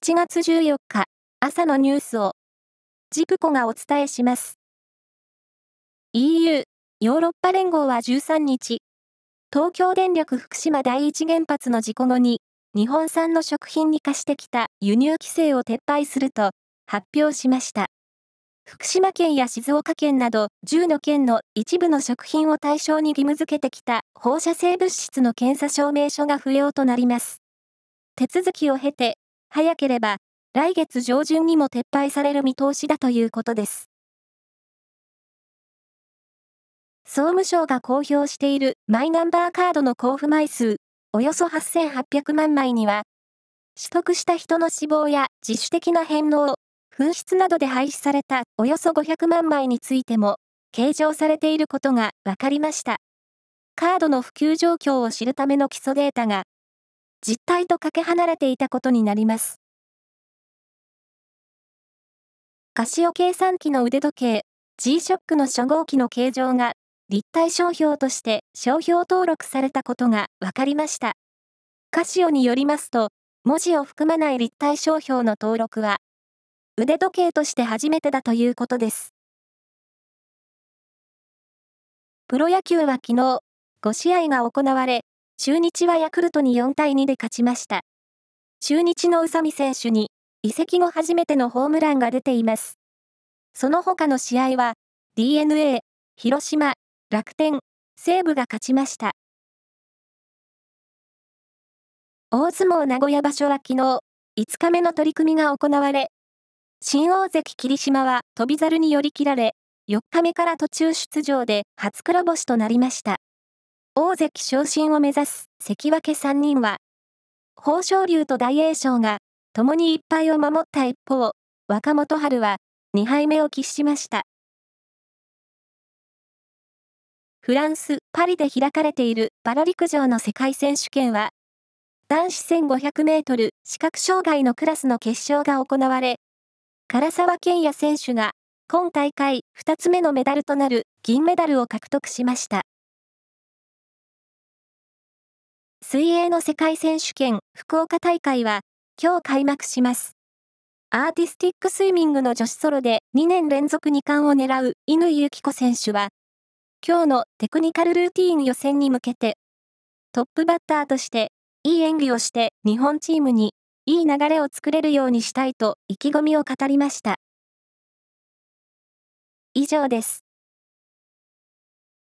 7月14日朝のニュースをジプコがお伝えします。EU ヨーロッパ連合は13日、東京電力福島第一原発の事故後に日本産の食品に課してきた輸入規制を撤廃すると発表しました。福島県や静岡県など10の県の一部の食品を対象に義務付けてきた放射性物質の検査証明書が不要となります。手続きを経て、早ければ来月上旬にも撤廃される見通しだということです。総務省が公表しているマイナンバーカードの交付枚数、およそ8800万枚には、取得した人の死亡や自主的な返納、紛失などで廃止されたおよそ500万枚についても、計上されていることが分かりました。カードの普及状況を知るための基礎データが、実態とかけ離れていたことになります。カシオ計算機の腕時計 G-SHOCK の初号機の形状が立体商標として商標登録されたことが分かりました。カシオによりますと、文字を含まない立体商標の登録は腕時計として初めてだということです。プロ野球は昨日、5試合が行われ、中日はヤクルトに4対2で勝ちました。中日の宇佐美選手に、移籍後初めてのホームランが出ています。その他の試合は、DNA、広島、楽天、西武が勝ちました。大相撲名古屋場所は昨日、5日目の取り組みが行われ、新大関霧島は飛猿に寄り切られ、4日目から途中出場で初黒星となりました。大関昇進を目指す関脇3人は、豊昇龍と大栄翔が共に1敗を守った一方、若元春は2敗目を喫しました。フランス・パリで開かれているパラ陸上の世界選手権は、男子1500メートル視覚障害のクラスの決勝が行われ、唐沢健也選手が今大会2つ目のメダルとなる銀メダルを獲得しました。水泳の世界選手権福岡大会は今日開幕します。アーティスティックスイミングの女子ソロで2年連続2冠を狙う乾友紀子選手は、今日のテクニカルルーティーン予選に向けて、トップバッターとしていい演技をして日本チームにいい流れを作れるようにしたいと意気込みを語りました。以上です。